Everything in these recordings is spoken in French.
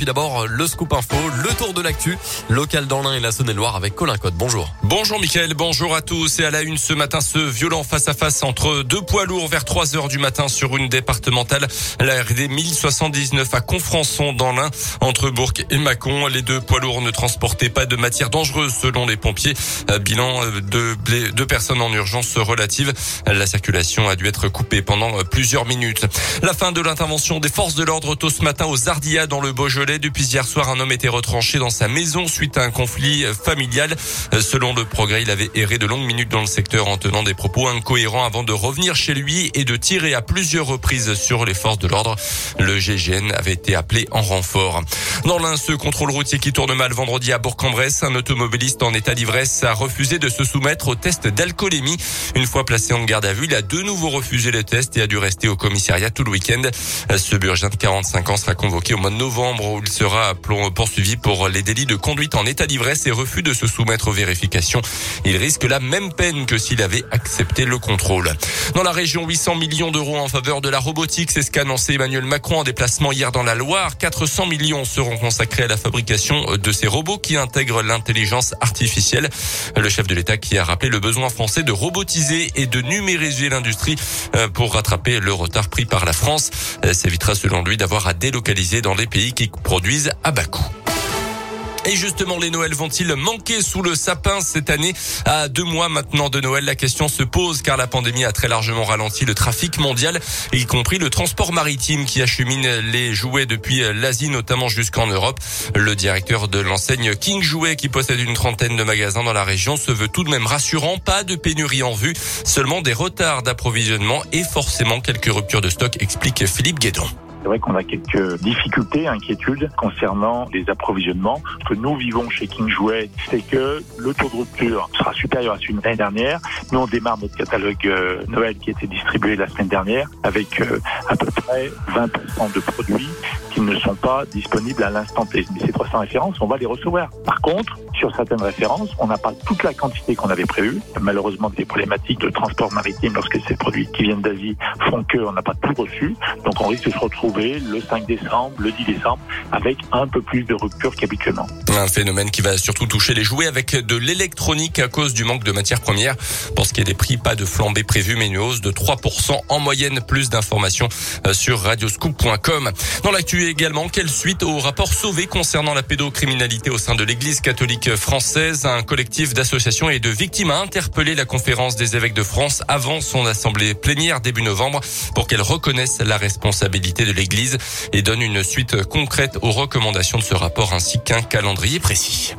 puis d'abord le scoop info, le tour de l'actu, local dans l'Ain et la Saône-et-Loire avec Colin Cotte. Bonjour. Bonjour Mickaël, bonjour à tous. Et à la une ce matin, ce violent face-à-face entre deux poids lourds vers 3 heures du matin sur une départementale. La RD 1079 à Confrançon dans l'Ain, entre Bourg et Mâcon. Les deux poids lourds ne transportaient pas de matière dangereuse selon les pompiers. Euh, bilan euh, de deux personnes en urgence relative. La circulation a dû être coupée pendant plusieurs minutes. La fin de l'intervention des forces de l'ordre tôt ce matin aux Ardillas dans le Beaujolais. Depuis hier soir, un homme était retranché dans sa maison suite à un conflit familial. Selon le progrès, il avait erré de longues minutes dans le secteur en tenant des propos incohérents avant de revenir chez lui et de tirer à plusieurs reprises sur les forces de l'ordre. Le GGN avait été appelé en renfort. Dans l'un, ce contrôle routier qui tourne mal vendredi à Bourg-en-Bresse, un automobiliste en état d'ivresse a refusé de se soumettre au test d'alcoolémie. Une fois placé en garde à vue, il a de nouveau refusé le test et a dû rester au commissariat tout le week-end. Ce Burgin de 45 ans sera convoqué au mois de novembre où il sera poursuivi pour les délits de conduite en état d'ivresse et refus de se soumettre aux vérifications. Il risque la même peine que s'il avait accepté le contrôle. Dans la région, 800 millions d'euros en faveur de la robotique, c'est ce qu'a annoncé Emmanuel Macron en déplacement hier dans la Loire. 400 millions seront consacrés à la fabrication de ces robots qui intègrent l'intelligence artificielle. Le chef de l'État qui a rappelé le besoin français de robotiser et de numériser l'industrie euh, pour rattraper le retard pris par la France. Euh, ça évitera selon lui d'avoir à délocaliser dans les pays qui produisent à bas coût. Et justement, les Noëls vont-ils manquer sous le sapin cette année? À deux mois maintenant de Noël, la question se pose car la pandémie a très largement ralenti le trafic mondial, y compris le transport maritime qui achemine les jouets depuis l'Asie, notamment jusqu'en Europe. Le directeur de l'enseigne King Jouet, qui possède une trentaine de magasins dans la région, se veut tout de même rassurant. Pas de pénurie en vue, seulement des retards d'approvisionnement et forcément quelques ruptures de stock, explique Philippe Guédon. C'est vrai qu'on a quelques difficultés, inquiétudes concernant les approvisionnements. Ce que nous vivons chez King Jouet, c'est que le taux de rupture sera supérieur à celui de l'année dernière. Nous, on démarre notre catalogue euh, Noël qui a été distribué la semaine dernière avec euh, à peu près 20% de produits qui ne sont pas disponibles à l'instant T. Mais ces 300 références, on va les recevoir. Par contre, sur certaines références, on n'a pas toute la quantité qu'on avait prévue. Malheureusement, des problématiques de transport maritime lorsque ces produits qui viennent d'Asie font qu'on n'a pas tout reçu. Donc, on risque de se retrouver le 5 décembre, le 10 décembre, avec un peu plus de rupture qu'habituellement. Un phénomène qui va surtout toucher les jouets avec de l'électronique à cause du manque de matières premières. Pour ce qui est des prix, pas de flambée prévue, mais une hausse de 3% en moyenne. Plus d'informations euh, sur radioscoop.com. Dans l'actu également, quelle suite au rapport sauvé concernant la pédocriminalité au sein de l'église catholique française? Un collectif d'associations et de victimes a interpellé la conférence des évêques de France avant son assemblée plénière début novembre pour qu'elle reconnaisse la responsabilité de l'Église et donne une suite concrète aux recommandations de ce rapport ainsi qu'un calendrier précis.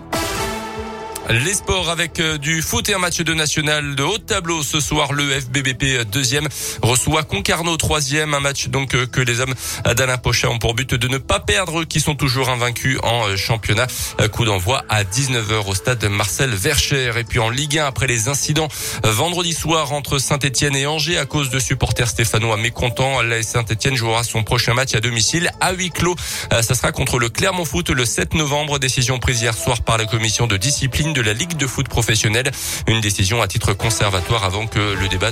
Les sports avec euh, du foot et un match de national de haut tableau ce soir. Le FBBP euh, deuxième reçoit Concarneau troisième. Un match donc euh, que les hommes d'Alain Pochat ont pour but de ne pas perdre, qui sont toujours invaincus en championnat. Coup d'envoi à 19h au stade Marcel Vercher. Et puis en Ligue 1 après les incidents vendredi soir entre Saint-Etienne et Angers à cause de supporters stéphanois mécontents. La Saint-Etienne jouera son prochain match à domicile à huis clos. Ça sera contre le Clermont Foot le 7 novembre. Décision prise hier soir par la commission de discipline de la Ligue de foot professionnelle. Une décision à titre conservatoire avant que le débat